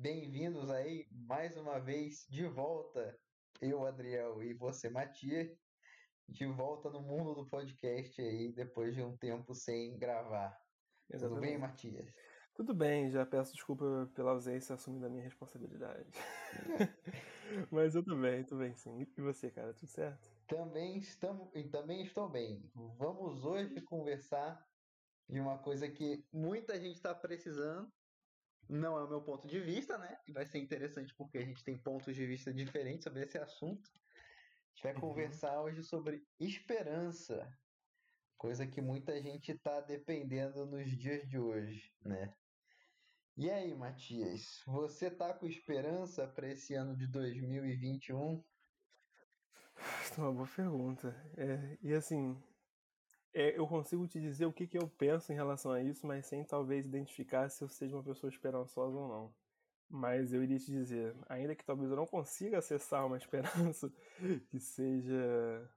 bem-vindos aí mais uma vez de volta, eu, Adriel, e você, Matias, de volta no mundo do podcast aí, depois de um tempo sem gravar. Exatamente. Tudo bem, Matias? Tudo bem, já peço desculpa pela ausência assumindo a minha responsabilidade. Mas eu tô bem, tô bem sim. E você, cara, tudo certo? Também, estamos, também estou bem. Vamos hoje conversar de uma coisa que muita gente está precisando, não é o meu ponto de vista, né? E vai ser interessante porque a gente tem pontos de vista diferentes sobre esse assunto. A gente vai uhum. conversar hoje sobre esperança, coisa que muita gente está dependendo nos dias de hoje, né? E aí, Matias, você tá com esperança para esse ano de 2021? É uma boa pergunta. É, e assim, é, eu consigo te dizer o que, que eu penso em relação a isso, mas sem talvez identificar se eu seja uma pessoa esperançosa ou não. Mas eu iria te dizer, ainda que talvez eu não consiga acessar uma esperança que seja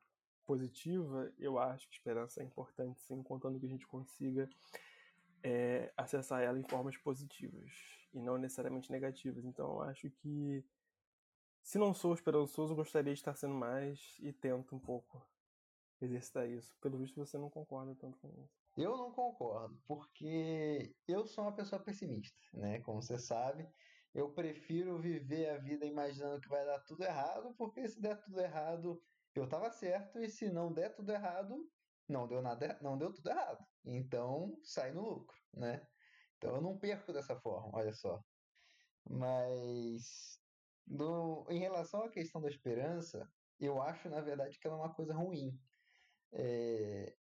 positiva, eu acho que esperança é importante, sim, contando que a gente consiga é, acessar ela em formas positivas e não necessariamente negativas. Então eu acho que, se não sou esperançoso, gostaria de estar sendo mais e tento um pouco exercitar isso. Pelo visto, você não concorda tanto com isso. Eu não concordo, porque eu sou uma pessoa pessimista, né? Como você sabe, eu prefiro viver a vida imaginando que vai dar tudo errado, porque se der tudo errado, eu tava certo, e se não der tudo errado, não deu nada, não deu tudo errado. Então, sai no lucro, né? Então eu não perco dessa forma, olha só. Mas no, em relação à questão da esperança, eu acho, na verdade, que ela é uma coisa ruim. É...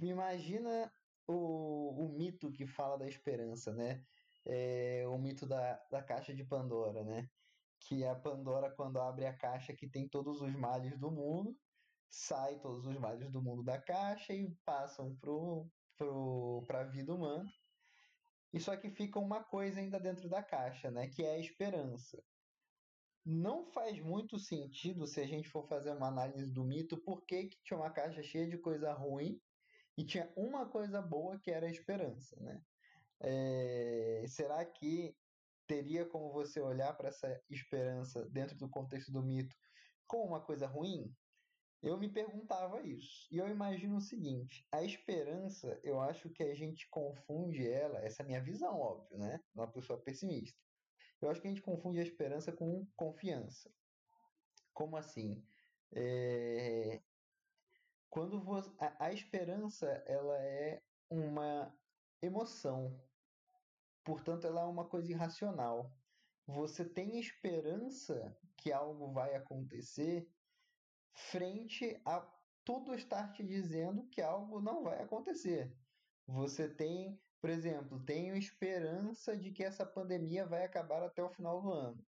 Imagina o, o mito que fala da esperança, né? É, o mito da, da caixa de Pandora, né? Que a Pandora, quando abre a caixa que tem todos os males do mundo, sai todos os males do mundo da caixa e passam pro, pro, a vida humana. E só que fica uma coisa ainda dentro da caixa, né? Que é a esperança não faz muito sentido se a gente for fazer uma análise do mito, por que, que tinha uma caixa cheia de coisa ruim e tinha uma coisa boa que era a esperança, né? É, será que teria como você olhar para essa esperança dentro do contexto do mito como uma coisa ruim? Eu me perguntava isso. E eu imagino o seguinte: a esperança, eu acho que a gente confunde ela, essa é a minha visão, óbvio, né? Uma pessoa pessimista. Eu acho que a gente confunde a esperança com confiança. Como assim? É... Quando você... a, a esperança ela é uma emoção, portanto, ela é uma coisa irracional. Você tem esperança que algo vai acontecer frente a tudo estar te dizendo que algo não vai acontecer. Você tem por exemplo, tenho esperança de que essa pandemia vai acabar até o final do ano.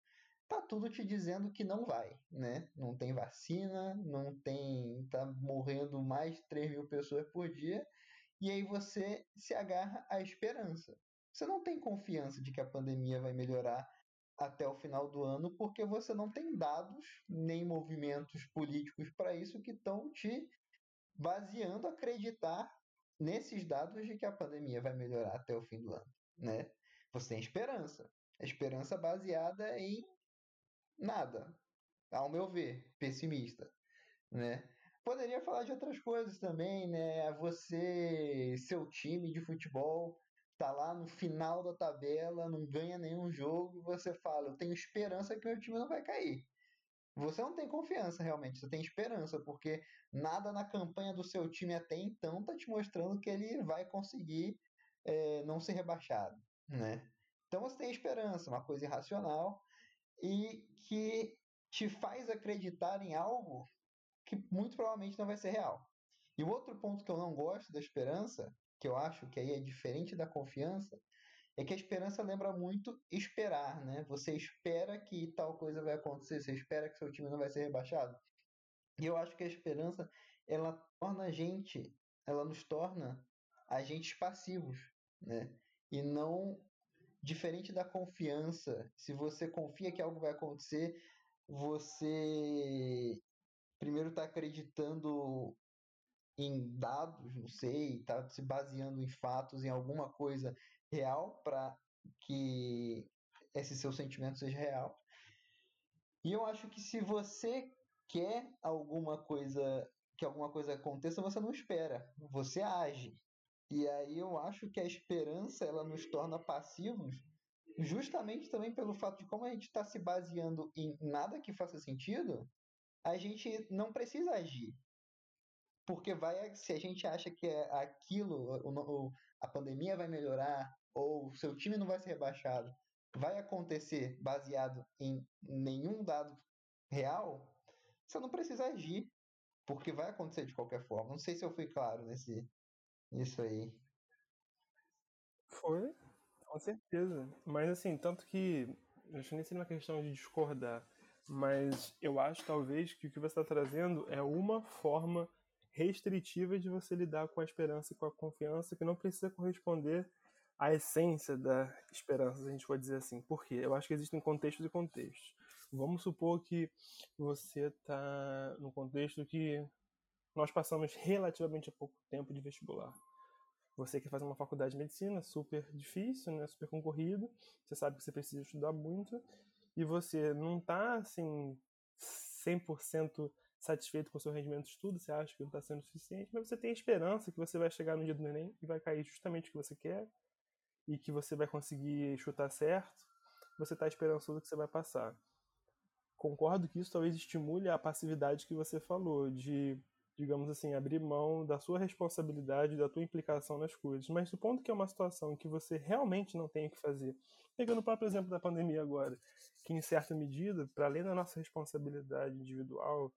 Tá tudo te dizendo que não vai, né? Não tem vacina, não tem. tá morrendo mais de 3 mil pessoas por dia, e aí você se agarra à esperança. Você não tem confiança de que a pandemia vai melhorar até o final do ano, porque você não tem dados nem movimentos políticos para isso que estão te baseando acreditar nesses dados de que a pandemia vai melhorar até o fim do ano, né? Você tem esperança. A esperança baseada em nada, ao meu ver, pessimista, né? Poderia falar de outras coisas também, né? Você, seu time de futebol tá lá no final da tabela, não ganha nenhum jogo, você fala, eu tenho esperança que o meu time não vai cair. Você não tem confiança realmente, você tem esperança, porque nada na campanha do seu time até então tá te mostrando que ele vai conseguir é, não ser rebaixado, né? Então você tem esperança, uma coisa irracional e que te faz acreditar em algo que muito provavelmente não vai ser real. E o outro ponto que eu não gosto da esperança, que eu acho que aí é diferente da confiança, é que a esperança lembra muito esperar, né? Você espera que tal coisa vai acontecer, você espera que seu time não vai ser rebaixado. E eu acho que a esperança, ela torna a gente, ela nos torna agentes passivos, né? E não diferente da confiança. Se você confia que algo vai acontecer, você primeiro está acreditando em dados, não sei, está se baseando em fatos, em alguma coisa real para que esse seu sentimento seja real. E eu acho que se você quer alguma coisa, que alguma coisa aconteça, você não espera, você age. E aí eu acho que a esperança ela nos torna passivos, justamente também pelo fato de como a gente está se baseando em nada que faça sentido, a gente não precisa agir. Porque vai, se a gente acha que é aquilo, o, a pandemia vai melhorar, ou seu time não vai ser rebaixado, vai acontecer baseado em nenhum dado real, você não precisa agir, porque vai acontecer de qualquer forma. Não sei se eu fui claro nesse nisso aí. Foi, com certeza. Mas assim, tanto que acho nem seria uma questão de discordar, mas eu acho talvez que o que você está trazendo é uma forma restritiva de você lidar com a esperança e com a confiança que não precisa corresponder à essência da esperança, a gente pode dizer assim. Por quê? Eu acho que existem contextos e contextos. Vamos supor que você está no contexto que nós passamos relativamente pouco tempo de vestibular. Você quer fazer uma faculdade de medicina, super difícil, né? super concorrido, você sabe que você precisa estudar muito, e você não está assim 100% satisfeito com o seu rendimento de estudo, você acha que não está sendo suficiente, mas você tem a esperança que você vai chegar no dia do Enem e vai cair justamente o que você quer e que você vai conseguir chutar certo, você está esperançoso que você vai passar. Concordo que isso talvez estimule a passividade que você falou, de, digamos assim, abrir mão da sua responsabilidade, da tua implicação nas coisas. Mas supondo que é uma situação que você realmente não tem o que fazer, pegando o próprio exemplo da pandemia agora, que em certa medida, para além da nossa responsabilidade individual,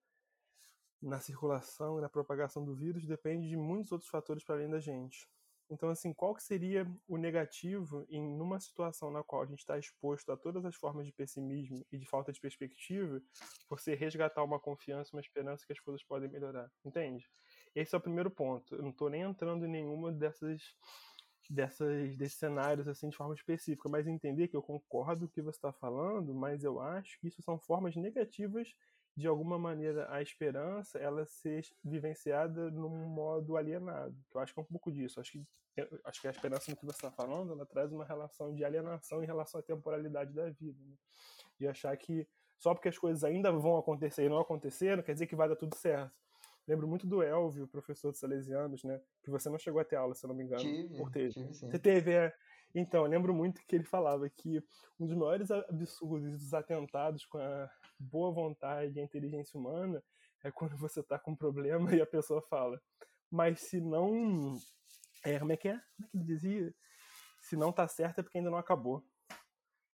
na circulação e na propagação do vírus depende de muitos outros fatores para além da gente. Então, assim, qual que seria o negativo em numa situação na qual a gente está exposto a todas as formas de pessimismo e de falta de perspectiva, você resgatar uma confiança, uma esperança que as coisas podem melhorar, entende? Esse é o primeiro ponto. Eu não estou nem entrando em nenhuma dessas dessas desses cenários assim de forma específica, mas entender que eu concordo com o que você está falando, mas eu acho que isso são formas negativas de alguma maneira a esperança ela ser vivenciada num modo alienado. Que eu acho que é um pouco disso. Acho que acho que a esperança no que você está falando, ela traz uma relação de alienação em relação à temporalidade da vida, né? de achar que só porque as coisas ainda vão acontecer e não aconteceram, quer dizer que vai dar tudo certo. Lembro muito do Elvio, professor de Salesianos, né? Que você não chegou a ter aula, se eu não me engano. Tive, por tive sim. Você teve, é. Então, eu lembro muito que ele falava que um dos maiores absurdos dos atentados com a boa vontade e a inteligência humana é quando você está com um problema e a pessoa fala, mas se não. É, como é que é? Como é que ele dizia? Se não tá certo é porque ainda não acabou.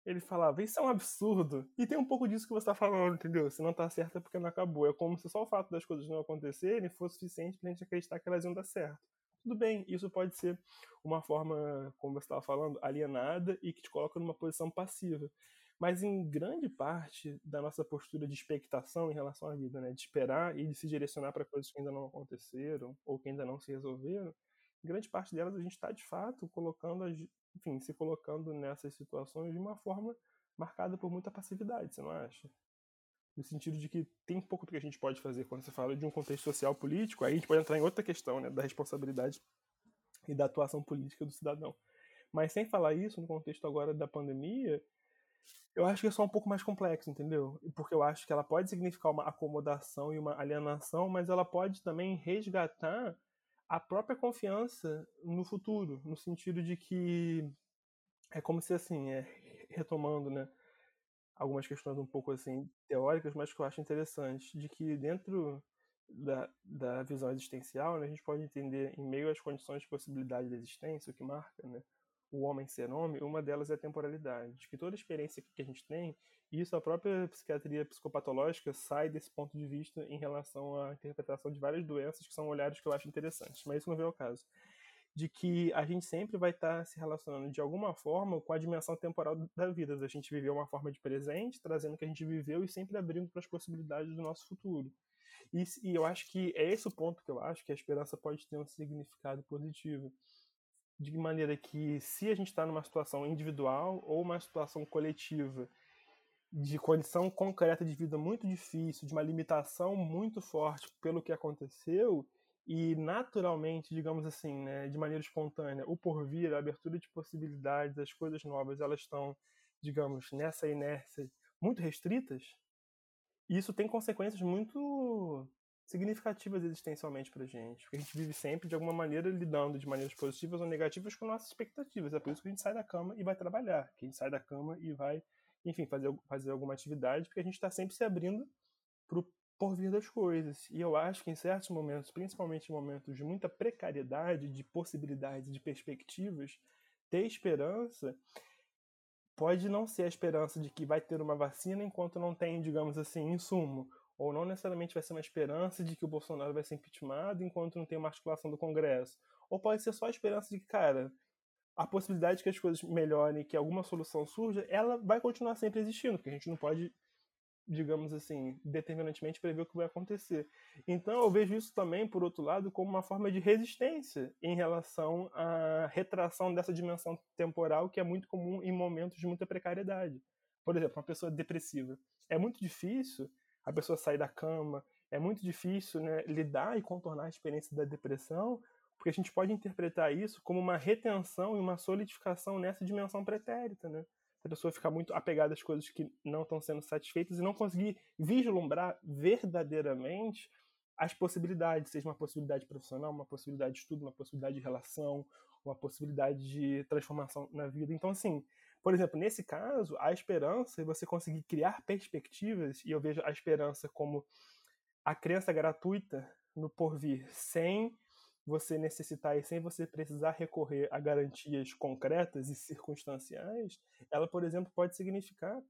Ele falava, isso é um absurdo. E tem um pouco disso que você está falando, entendeu? Se não tá certo é porque não acabou. É como se só o fato das coisas não acontecerem fosse suficiente pra gente acreditar que elas iam dar certo. Tudo bem, isso pode ser uma forma, como você estava falando, alienada e que te coloca numa posição passiva. Mas em grande parte da nossa postura de expectação em relação à vida, né, de esperar e de se direcionar para coisas que ainda não aconteceram ou que ainda não se resolveram, grande parte delas a gente está de fato colocando, enfim, se colocando nessas situações de uma forma marcada por muita passividade, você não acha? No sentido de que tem pouco do que a gente pode fazer quando você fala de um contexto social político, aí a gente pode entrar em outra questão, né, da responsabilidade e da atuação política do cidadão. Mas sem falar isso, no contexto agora da pandemia, eu acho que é só um pouco mais complexo, entendeu? Porque eu acho que ela pode significar uma acomodação e uma alienação, mas ela pode também resgatar a própria confiança no futuro, no sentido de que é como se assim, é, retomando, né, algumas questões um pouco assim teóricas, mas que eu acho interessante, de que dentro da, da visão existencial, né, a gente pode entender em meio às condições de possibilidade de existência, o que marca, né, o homem ser homem, uma delas é a temporalidade. De que toda experiência que a gente tem, e isso a própria psiquiatria psicopatológica sai desse ponto de vista em relação à interpretação de várias doenças, que são olhares que eu acho interessantes, mas isso não vem ao caso. De que a gente sempre vai estar se relacionando de alguma forma com a dimensão temporal da vida. A gente viveu uma forma de presente, trazendo o que a gente viveu e sempre abrindo para as possibilidades do nosso futuro. E, e eu acho que é esse o ponto que eu acho que a esperança pode ter um significado positivo de maneira que, se a gente está numa situação individual ou uma situação coletiva de condição concreta de vida muito difícil, de uma limitação muito forte pelo que aconteceu, e naturalmente, digamos assim, né, de maneira espontânea, o porvir, a abertura de possibilidades, as coisas novas, elas estão digamos, nessa inércia muito restritas, isso tem consequências muito significativas existencialmente pra gente. Porque a gente vive sempre, de alguma maneira, lidando de maneiras positivas ou negativas com nossas expectativas. É por isso que a gente sai da cama e vai trabalhar. Que a gente sai da cama e vai, enfim, fazer, fazer alguma atividade, porque a gente está sempre se abrindo pro porvir das coisas. E eu acho que em certos momentos, principalmente em momentos de muita precariedade, de possibilidades, de perspectivas, ter esperança pode não ser a esperança de que vai ter uma vacina enquanto não tem, digamos assim, insumo ou não necessariamente vai ser uma esperança de que o Bolsonaro vai ser impeachmentado enquanto não tem uma articulação do Congresso. Ou pode ser só a esperança de que, cara, a possibilidade de que as coisas melhorem, que alguma solução surja, ela vai continuar sempre existindo, porque a gente não pode, digamos assim, determinantemente prever o que vai acontecer. Então eu vejo isso também, por outro lado, como uma forma de resistência em relação à retração dessa dimensão temporal que é muito comum em momentos de muita precariedade. Por exemplo, uma pessoa depressiva. É muito difícil a pessoa sair da cama. É muito difícil né, lidar e contornar a experiência da depressão, porque a gente pode interpretar isso como uma retenção e uma solidificação nessa dimensão pretérita, né? Pessoa ficar muito apegada às coisas que não estão sendo satisfeitas e não conseguir vislumbrar verdadeiramente as possibilidades, seja uma possibilidade profissional, uma possibilidade de estudo, uma possibilidade de relação, uma possibilidade de transformação na vida. Então, assim, por exemplo, nesse caso, a esperança é você conseguir criar perspectivas, e eu vejo a esperança como a crença gratuita no porvir, sem você necessitar e sem você precisar recorrer a garantias concretas e circunstanciais, ela, por exemplo, pode significar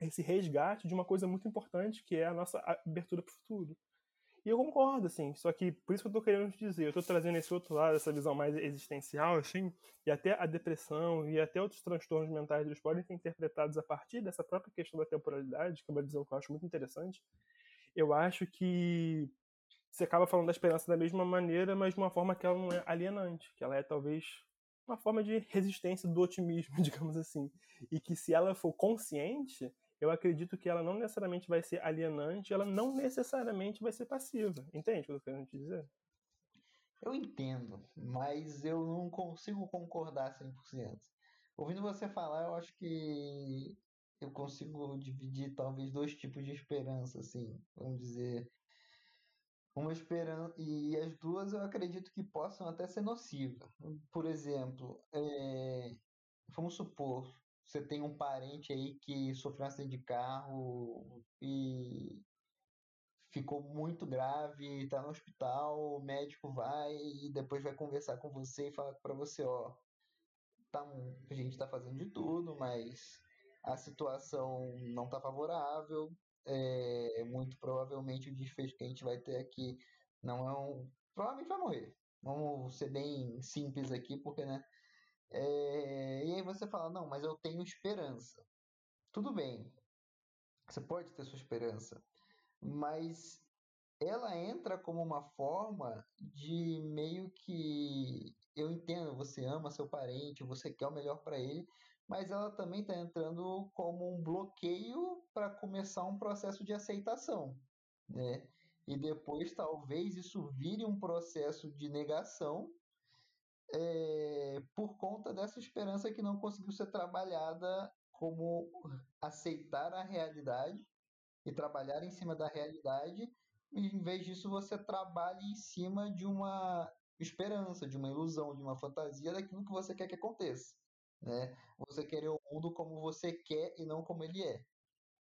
esse resgate de uma coisa muito importante, que é a nossa abertura para o futuro. E eu concordo, assim, só que por isso que eu tô querendo te dizer, eu tô trazendo esse outro lado, essa visão mais existencial, assim, e até a depressão e até outros transtornos mentais, eles podem ser interpretados a partir dessa própria questão da temporalidade, que é uma visão que eu acho muito interessante. Eu acho que você acaba falando da esperança da mesma maneira, mas de uma forma que ela não é alienante, que ela é talvez uma forma de resistência do otimismo, digamos assim. E que se ela for consciente, eu acredito que ela não necessariamente vai ser alienante, ela não necessariamente vai ser passiva. Entende o que eu tô querendo te dizer? Eu entendo, mas eu não consigo concordar 100%. Ouvindo você falar, eu acho que eu consigo dividir talvez dois tipos de esperança, assim, vamos dizer. Uma esperança. E as duas eu acredito que possam até ser nocivas. Por exemplo, é... vamos supor, você tem um parente aí que sofreu um acidente de carro e ficou muito grave, está no hospital, o médico vai e depois vai conversar com você e falar para você, ó, tá, a gente está fazendo de tudo, mas a situação não está favorável, é, muito provavelmente o desfecho que a gente vai ter aqui não é um, provavelmente vai morrer. Vamos ser bem simples aqui, porque né, é, e aí você fala, não, mas eu tenho esperança. Tudo bem, você pode ter sua esperança, mas ela entra como uma forma de meio que eu entendo, você ama seu parente, você quer o melhor para ele, mas ela também está entrando como um bloqueio para começar um processo de aceitação, né? E depois talvez isso vire um processo de negação é, por conta dessa esperança que não conseguiu ser trabalhada como aceitar a realidade e trabalhar em cima da realidade, em vez disso você trabalha em cima de uma esperança, de uma ilusão, de uma fantasia daquilo que você quer que aconteça. Né? Você querer o mundo como você quer e não como ele é.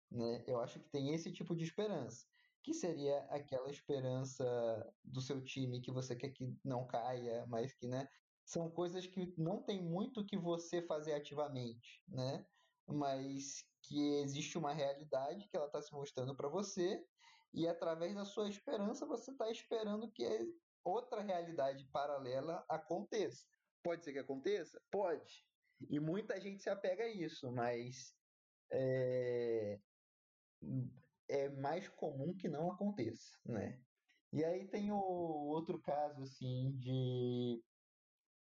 Né? Eu acho que tem esse tipo de esperança, que seria aquela esperança do seu time que você quer que não caia, mas que né, são coisas que não tem muito que você fazer ativamente, né? Mas que existe uma realidade que ela está se mostrando para você e através da sua esperança você está esperando que outra realidade paralela aconteça. Pode ser que aconteça? Pode. E muita gente se apega a isso, mas é, é mais comum que não aconteça, né? E aí tem o outro caso assim de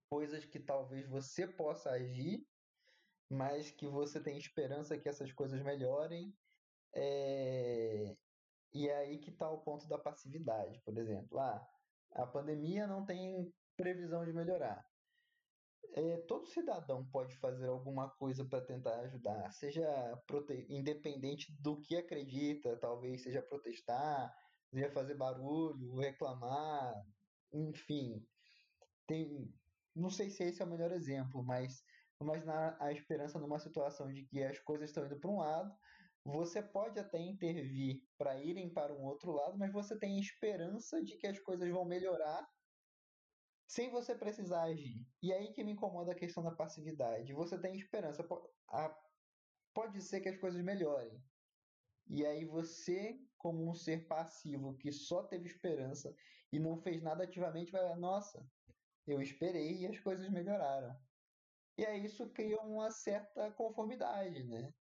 coisas que talvez você possa agir, mas que você tem esperança que essas coisas melhorem. É... E aí que está o ponto da passividade, por exemplo. Ah, a pandemia não tem previsão de melhorar. É, todo cidadão pode fazer alguma coisa para tentar ajudar, seja independente do que acredita, talvez seja protestar, seja fazer barulho, reclamar, enfim. Tem, não sei se esse é o melhor exemplo, mas imaginar a esperança numa situação de que as coisas estão indo para um lado, você pode até intervir para irem para um outro lado, mas você tem esperança de que as coisas vão melhorar sem você precisar agir. E aí que me incomoda a questão da passividade. Você tem esperança, pode ser que as coisas melhorem. E aí você, como um ser passivo que só teve esperança e não fez nada ativamente, vai, nossa, eu esperei e as coisas melhoraram. E aí isso cria uma certa conformidade, né?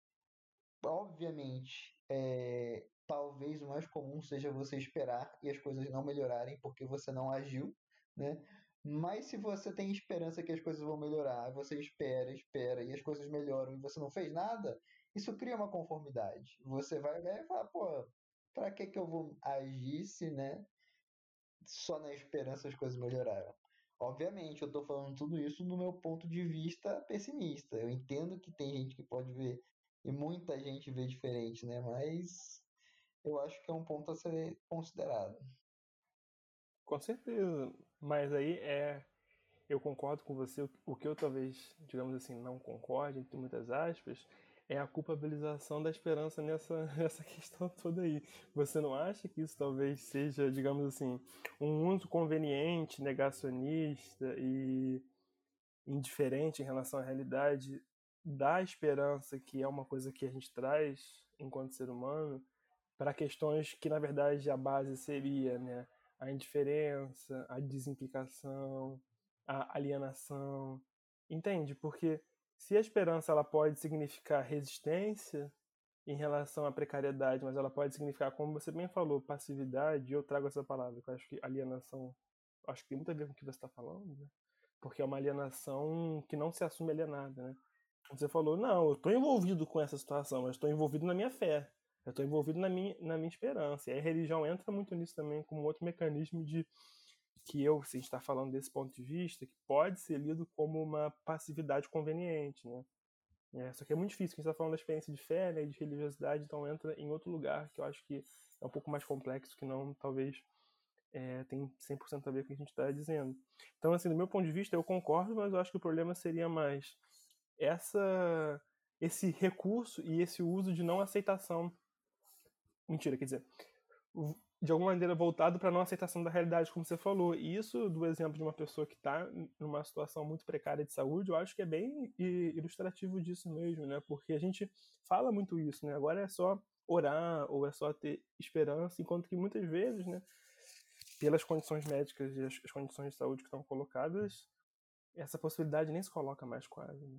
Obviamente, é, talvez o mais comum seja você esperar e as coisas não melhorarem porque você não agiu, né? Mas se você tem esperança que as coisas vão melhorar, você espera, espera e as coisas melhoram e você não fez nada, isso cria uma conformidade. Você vai ver e falar, pô, pra que que eu vou agir se, né, só na esperança as coisas melhoraram? Obviamente, eu tô falando tudo isso no meu ponto de vista pessimista. Eu entendo que tem gente que pode ver e muita gente vê diferente, né? Mas eu acho que é um ponto a ser considerado. Com certeza. Mas aí é. Eu concordo com você. O que eu talvez, digamos assim, não concorde, entre muitas aspas, é a culpabilização da esperança nessa, nessa questão toda aí. Você não acha que isso talvez seja, digamos assim, um uso conveniente, negacionista e indiferente em relação à realidade da esperança, que é uma coisa que a gente traz enquanto ser humano, para questões que na verdade a base seria, né? A indiferença, a desimplicação, a alienação. Entende? Porque se a esperança ela pode significar resistência em relação à precariedade, mas ela pode significar, como você bem falou, passividade, eu trago essa palavra, que eu acho que alienação, acho que tem muito a ver com o que você está falando, né? porque é uma alienação que não se assume alienada, né? Você falou, não, eu estou envolvido com essa situação, mas estou envolvido na minha fé. Eu estou envolvido na minha, na minha esperança. E a religião entra muito nisso também, como outro mecanismo de que eu, se a gente está falando desse ponto de vista, que pode ser lido como uma passividade conveniente, né? É, só que é muito difícil, a gente está falando da experiência de fé né, de religiosidade, então entra em outro lugar que eu acho que é um pouco mais complexo, que não, talvez, é, tem 100% a ver com o que a gente está dizendo. Então, assim, do meu ponto de vista, eu concordo, mas eu acho que o problema seria mais essa, esse recurso e esse uso de não aceitação Mentira, quer dizer, de alguma maneira voltado para não aceitação da realidade, como você falou. E isso, do exemplo de uma pessoa que está numa situação muito precária de saúde, eu acho que é bem ilustrativo disso mesmo, né? Porque a gente fala muito isso, né? Agora é só orar ou é só ter esperança, enquanto que muitas vezes, né, pelas condições médicas e as condições de saúde que estão colocadas, essa possibilidade nem se coloca mais quase, né?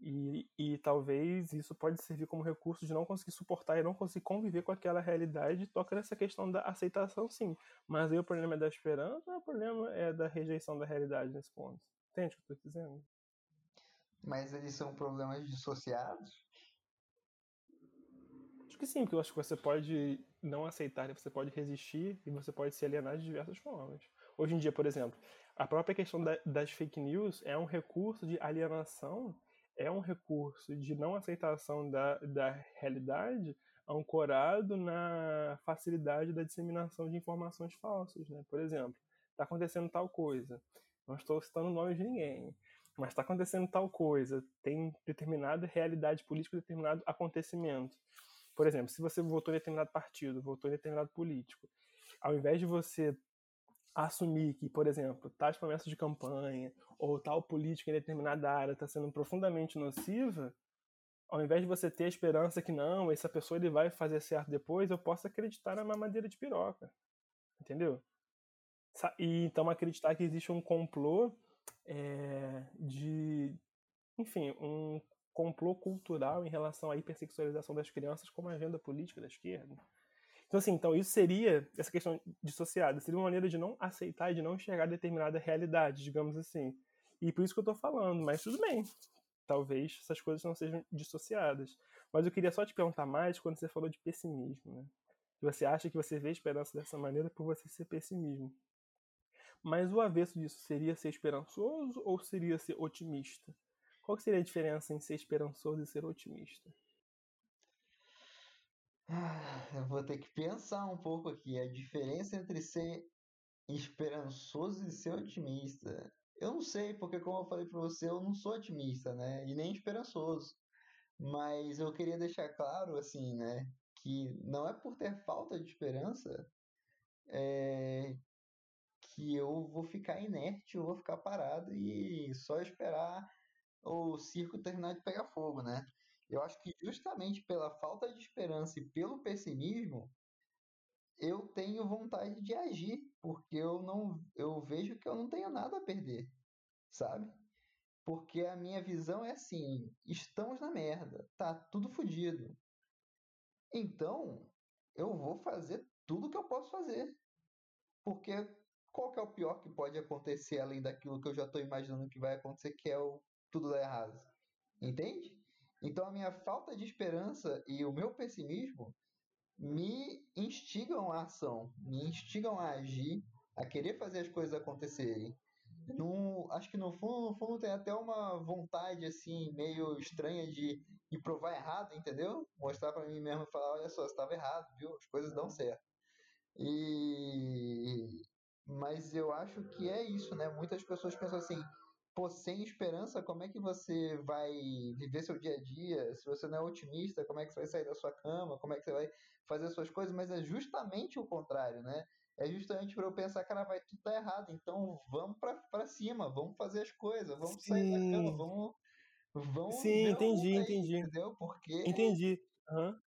E, e talvez isso pode servir como recurso de não conseguir suportar e não conseguir conviver com aquela realidade. Toca nessa questão da aceitação, sim. Mas aí o problema é da esperança, o problema é da rejeição da realidade nesse ponto. Entende o que eu estou dizendo? Mas eles são problemas dissociados? Acho que sim, porque eu acho que você pode não aceitar, você pode resistir e você pode se alienar de diversas formas. Hoje em dia, por exemplo, a própria questão da, das fake news é um recurso de alienação é um recurso de não aceitação da, da realidade ancorado na facilidade da disseminação de informações falsas. Né? Por exemplo, está acontecendo tal coisa, não estou citando o nome de ninguém, mas está acontecendo tal coisa, tem determinada realidade política, determinado acontecimento. Por exemplo, se você votou em determinado partido, votou em determinado político, ao invés de você assumir que, por exemplo, tais promessas de campanha ou tal política em determinada área está sendo profundamente nociva, ao invés de você ter a esperança que não, essa pessoa ele vai fazer certo depois, eu posso acreditar na mamadeira de piroca. Entendeu? E então acreditar que existe um complô é, de. Enfim, um complô cultural em relação à hipersexualização das crianças como agenda política da esquerda. Então, assim, então isso seria, essa questão dissociada, seria uma maneira de não aceitar e de não enxergar determinada realidade, digamos assim. E por isso que eu estou falando, mas tudo bem. Talvez essas coisas não sejam dissociadas. Mas eu queria só te perguntar mais quando você falou de pessimismo, né? Você acha que você vê esperança dessa maneira por você ser pessimismo. Mas o avesso disso seria ser esperançoso ou seria ser otimista? Qual seria a diferença em ser esperançoso e ser otimista? Ah, eu vou ter que pensar um pouco aqui. A diferença entre ser esperançoso e ser otimista. Eu não sei, porque como eu falei para você, eu não sou otimista, né? E nem esperançoso. Mas eu queria deixar claro, assim, né? Que não é por ter falta de esperança é, que eu vou ficar inerte, eu vou ficar parado e só esperar o circo terminar de pegar fogo, né? Eu acho que justamente pela falta de esperança e pelo pessimismo, eu tenho vontade de agir, porque eu não eu vejo que eu não tenho nada a perder, sabe? Porque a minha visão é assim, estamos na merda, tá tudo fodido. Então, eu vou fazer tudo que eu posso fazer. Porque qual que é o pior que pode acontecer além daquilo que eu já estou imaginando que vai acontecer, que é o tudo dar errado? Entende? Então a minha falta de esperança e o meu pessimismo me instigam à ação, me instigam a agir, a querer fazer as coisas acontecerem. No, acho que no fundo, no fundo tem até uma vontade assim meio estranha de me provar errado, entendeu? Mostrar para mim mesmo e falar, olha só, estava errado, viu? As coisas dão certo. E mas eu acho que é isso, né? Muitas pessoas pensam assim, pô, sem esperança, como é que você vai viver seu dia a dia? Se você não é otimista, como é que você vai sair da sua cama? Como é que você vai fazer suas coisas? Mas é justamente o contrário, né? É justamente para eu pensar, cara, vai tudo dar errado, então vamos para cima, vamos fazer as coisas, vamos Sim. sair da cama, vamos. Vamos Sim, entendi, aí, entendi. Entendeu? Porque. Entendi. Uhum.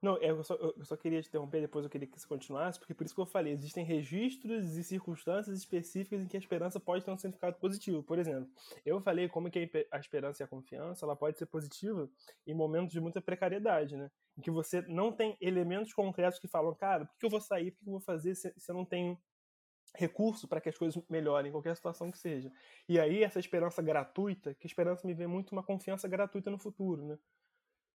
Não, é, eu só, eu só queria te interromper, depois eu queria que você continuasse, porque por isso que eu falei, existem registros e circunstâncias específicas em que a esperança pode ter um significado positivo. Por exemplo, eu falei como que a esperança e a confiança ela pode ser positiva em momentos de muita precariedade, né? Em que você não tem elementos concretos que falam, cara, por que eu vou sair, por que eu vou fazer se, se eu não tenho recurso para que as coisas melhorem, em qualquer situação que seja. E aí essa esperança gratuita, que esperança me vê muito uma confiança gratuita no futuro, né?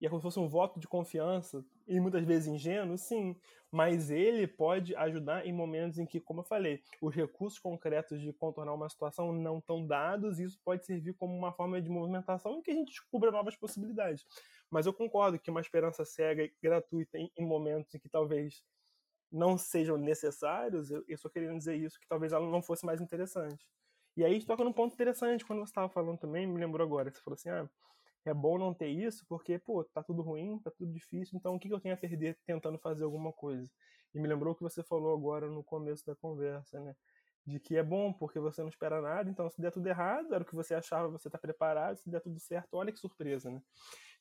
E é como se fosse um voto de confiança, e muitas vezes ingênuo, sim, mas ele pode ajudar em momentos em que, como eu falei, os recursos concretos de contornar uma situação não estão dados, e isso pode servir como uma forma de movimentação em que a gente descubra novas possibilidades. Mas eu concordo que uma esperança cega e gratuita em, momentos em que talvez não sejam necessários, eu, só queria dizer isso, que talvez ela não fosse mais interessante. E aí toca num ponto interessante, quando você estava falando também, me lembrou agora, você falou assim, ah, é bom não ter isso, porque, pô, tá tudo ruim, tá tudo difícil, então o que, que eu tenho a perder tentando fazer alguma coisa? E me lembrou o que você falou agora no começo da conversa, né? De que é bom porque você não espera nada, então se der tudo errado, era o que você achava, você tá preparado, se der tudo certo, olha que surpresa, né?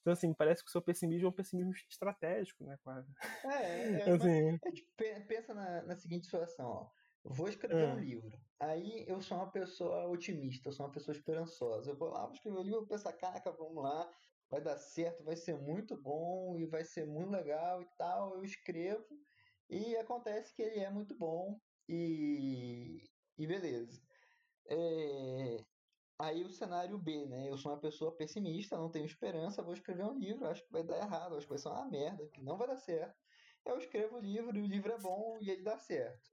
Então, assim, parece que o seu pessimismo é um pessimismo estratégico, né, quase. É, é, assim... é pensa na, na seguinte situação, ó vou escrever um livro. Aí eu sou uma pessoa otimista, eu sou uma pessoa esperançosa. Eu vou lá, vou escrever um livro, eu penso, caraca, vamos lá, vai dar certo, vai ser muito bom e vai ser muito legal e tal. Eu escrevo e acontece que ele é muito bom e, e beleza. É... Aí o cenário B, né? Eu sou uma pessoa pessimista, não tenho esperança, vou escrever um livro, acho que vai dar errado, acho que vai ser uma merda, que não vai dar certo. Eu escrevo o livro e o livro é bom e ele dá certo.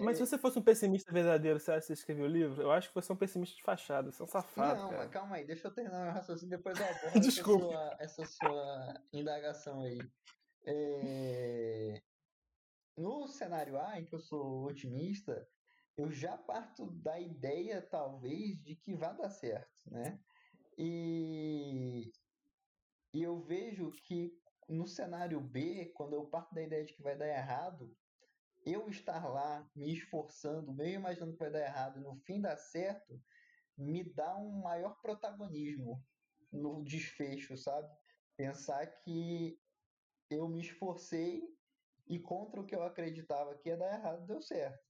Mas se você fosse um pessimista verdadeiro, você acha que você escreveu o livro? Eu acho que você é um pessimista de fachada, você é um safado. Não, cara. mas calma aí, deixa eu terminar meu raciocínio, depois eu abordo Desculpa. Essa, sua, essa sua indagação aí. É... No cenário A, em que eu sou otimista, eu já parto da ideia, talvez, de que vai dar certo, né? E, e eu vejo que no cenário B, quando eu parto da ideia de que vai dar errado, eu estar lá me esforçando, meio imaginando que vai dar errado, no fim dar certo, me dá um maior protagonismo no desfecho, sabe? Pensar que eu me esforcei e contra o que eu acreditava que ia dar errado, deu certo.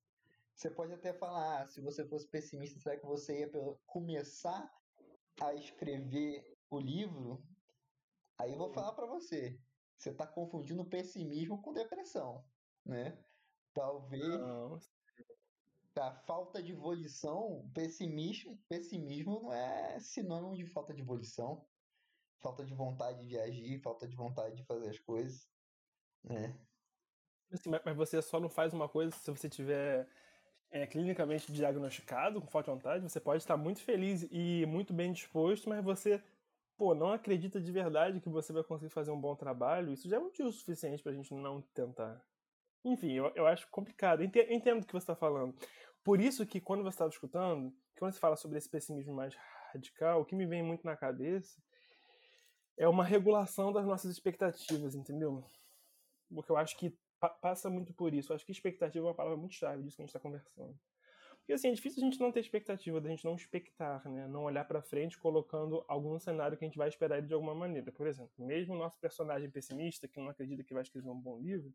Você pode até falar, ah, se você fosse pessimista, será que você ia começar a escrever o livro? Aí eu vou falar para você, você está confundindo pessimismo com depressão, né? Talvez não. a falta de volição, pessimismo, pessimismo não é sinônimo de falta de volição, falta de vontade de agir, falta de vontade de fazer as coisas, né? Assim, mas você só não faz uma coisa se você tiver é, clinicamente diagnosticado com falta de vontade, você pode estar muito feliz e muito bem disposto, mas você pô, não acredita de verdade que você vai conseguir fazer um bom trabalho, isso já é motivo suficiente pra gente não tentar. Enfim, eu, eu acho complicado. Eu entendo, o que você está falando. Por isso que quando você estava escutando, quando você fala sobre esse pessimismo mais radical, o que me vem muito na cabeça é uma regulação das nossas expectativas, entendeu? Porque eu acho que pa passa muito por isso. Eu acho que expectativa é uma palavra muito chave disso que a gente está conversando. Porque assim, é difícil a gente não ter expectativa, da gente não expectar, né? Não olhar para frente colocando algum cenário que a gente vai esperar de alguma maneira. Por exemplo, mesmo o nosso personagem pessimista, que não acredita que vai escrever um bom livro,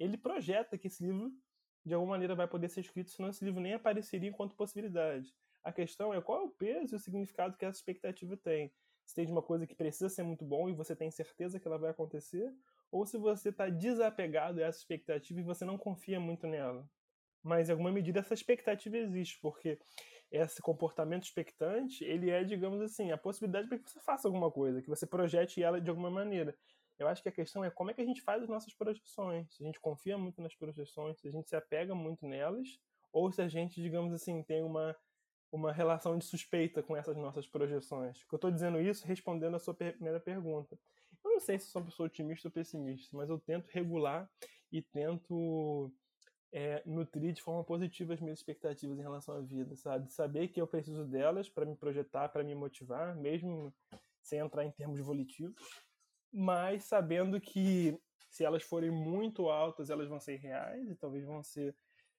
ele projeta que esse livro de alguma maneira vai poder ser escrito, senão esse livro nem apareceria enquanto possibilidade. A questão é qual é o peso e o significado que essa expectativa tem. Se tem de uma coisa que precisa ser muito bom e você tem certeza que ela vai acontecer, ou se você está desapegado a essa expectativa e você não confia muito nela mas em alguma medida essa expectativa existe, porque esse comportamento expectante, ele é, digamos assim, a possibilidade para que você faça alguma coisa, que você projete ela de alguma maneira. Eu acho que a questão é como é que a gente faz as nossas projeções. Se a gente confia muito nas projeções, se a gente se apega muito nelas, ou se a gente, digamos assim, tem uma, uma relação de suspeita com essas nossas projeções. Eu estou dizendo isso respondendo a sua primeira pergunta. Eu não sei se sou uma pessoa otimista ou pessimista, mas eu tento regular e tento é, nutrir de forma positiva as minhas expectativas em relação à vida, sabe? Saber que eu preciso delas para me projetar, para me motivar, mesmo sem entrar em termos volitivos, mas sabendo que se elas forem muito altas, elas vão ser reais e talvez vão ser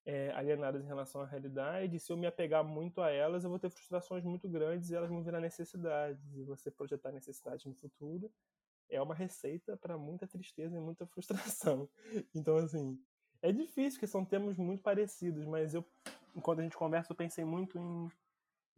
é, alienadas em relação à realidade. E se eu me apegar muito a elas, eu vou ter frustrações muito grandes e elas vão virar necessidades. E você projetar necessidade no futuro é uma receita para muita tristeza e muita frustração. Então, assim, é difícil, porque são temas muito parecidos, mas eu, enquanto a gente conversa, eu pensei muito em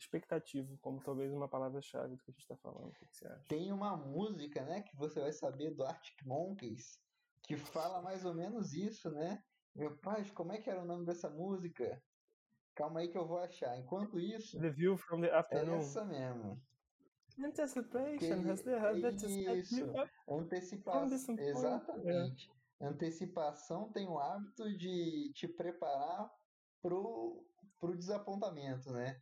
expectativa, como talvez uma palavra-chave do que a gente está falando. O que você acha? Tem uma música, né, que você vai saber do Arctic Monkeys, que fala mais ou menos isso, né? Meu pai, como é que era o nome dessa música? Calma aí que eu vou achar. Enquanto isso. The View from the Afternoon. É essa mesmo. Anticipation has the that isso. Antecipação. Exatamente. Antecipação tem o hábito de te preparar pro, pro desapontamento, né?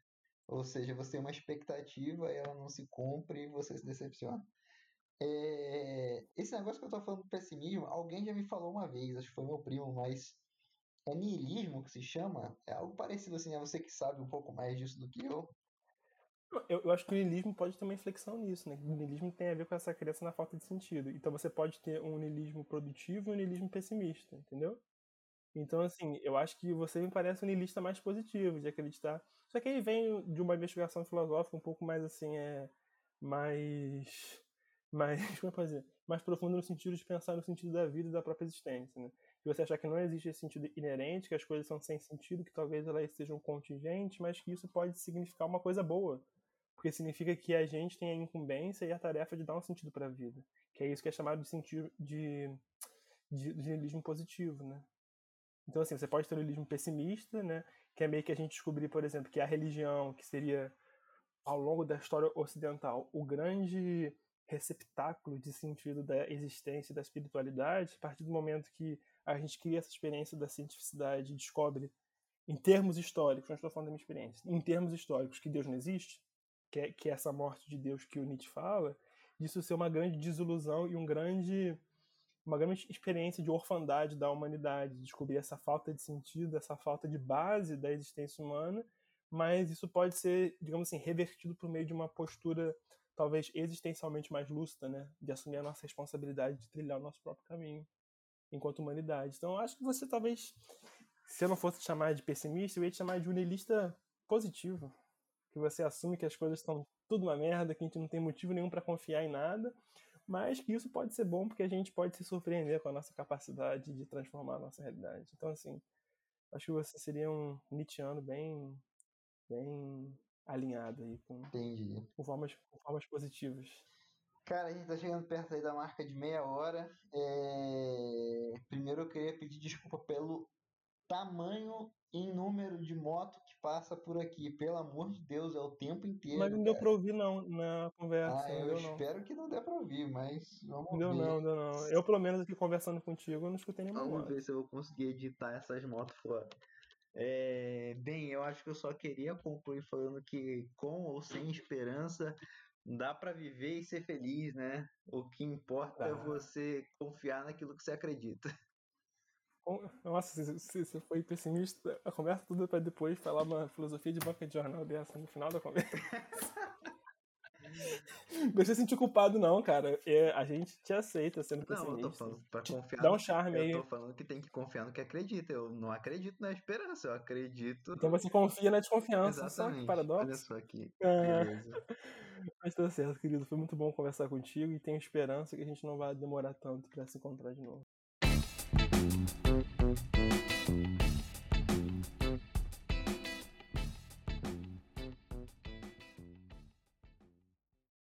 Ou seja, você tem uma expectativa ela não se cumpre e você se decepciona. É, esse negócio que eu tô falando do pessimismo, alguém já me falou uma vez, acho que foi meu primo, mas é niilismo que se chama? É algo parecido assim, é você que sabe um pouco mais disso do que eu. Eu, eu acho que o niilismo pode ter uma inflexão nisso, né? O niilismo tem a ver com essa crença na falta de sentido. Então você pode ter um niilismo produtivo e um niilismo pessimista, entendeu? Então, assim, eu acho que você me parece um niilista mais positivo, de acreditar. Só que aí vem de uma investigação filosófica um pouco mais, assim, é. mais. mais. como é que dizer? Mais profunda no sentido de pensar no sentido da vida e da própria existência, né? De você achar que não existe esse sentido inerente, que as coisas são sem sentido, que talvez elas sejam contingentes, mas que isso pode significar uma coisa boa porque significa que a gente tem a incumbência e a tarefa de dar um sentido para a vida, que é isso que é chamado de sentido de, de, de niilismo positivo, né? Então assim, você pode ter o niilismo pessimista, né, que é meio que a gente descobrir, por exemplo, que a religião, que seria ao longo da história ocidental o grande receptáculo de sentido da existência da espiritualidade, a partir do momento que a gente cria essa experiência da cientificidade e descobre em termos históricos, não estou falando da minha experiência, em termos históricos que Deus não existe, que é, que é essa morte de Deus que o Nietzsche fala, disso ser uma grande desilusão e um grande uma grande experiência de orfandade da humanidade, descobrir essa falta de sentido, essa falta de base da existência humana, mas isso pode ser, digamos assim, revertido por meio de uma postura talvez existencialmente mais lúcida, né, de assumir a nossa responsabilidade de trilhar o nosso próprio caminho enquanto humanidade. Então, acho que você talvez, se eu não fosse te chamar de pessimista, eu ia te chamar de niilista positivo, que você assume que as coisas estão tudo uma merda, que a gente não tem motivo nenhum para confiar em nada, mas que isso pode ser bom porque a gente pode se surpreender com a nossa capacidade de transformar a nossa realidade. Então, assim, acho que você seria um Nietzscheano bem, bem alinhado aí com, com, formas, com formas positivas. Cara, a gente tá chegando perto aí da marca de meia hora. É, Primeiro eu queria pedir desculpa pelo tamanho em número de moto que passa por aqui. Pelo amor de Deus, é o tempo inteiro. Mas não deu cara. pra ouvir não na conversa, Ah, eu deu não. espero que não dê pra ouvir, mas vamos Não deu ver. não, deu não. Eu, pelo menos, aqui conversando contigo, eu não escutei nenhuma Vamos moto. ver se eu vou conseguir editar essas motos fora. É, bem, eu acho que eu só queria concluir falando que com ou sem esperança dá para viver e ser feliz, né? O que importa é você confiar naquilo que você acredita. Nossa, se você foi pessimista, a conversa toda para depois falar uma filosofia de banca de jornal dessa no final da conversa. Não você sentir culpado, não, cara. É, a gente te aceita sendo pessimista. Não, eu tô falando pra confiar. Dá um charme eu aí. Eu tô falando que tem que confiar no que acredita. Eu não acredito na esperança, eu acredito. Então você confia na desconfiança. Exatamente. Só que paradoxo. Olha só aqui. Ah. Beleza. Mas tá certo, querido. Foi muito bom conversar contigo e tenho esperança que a gente não vai demorar tanto pra se encontrar de novo. thank you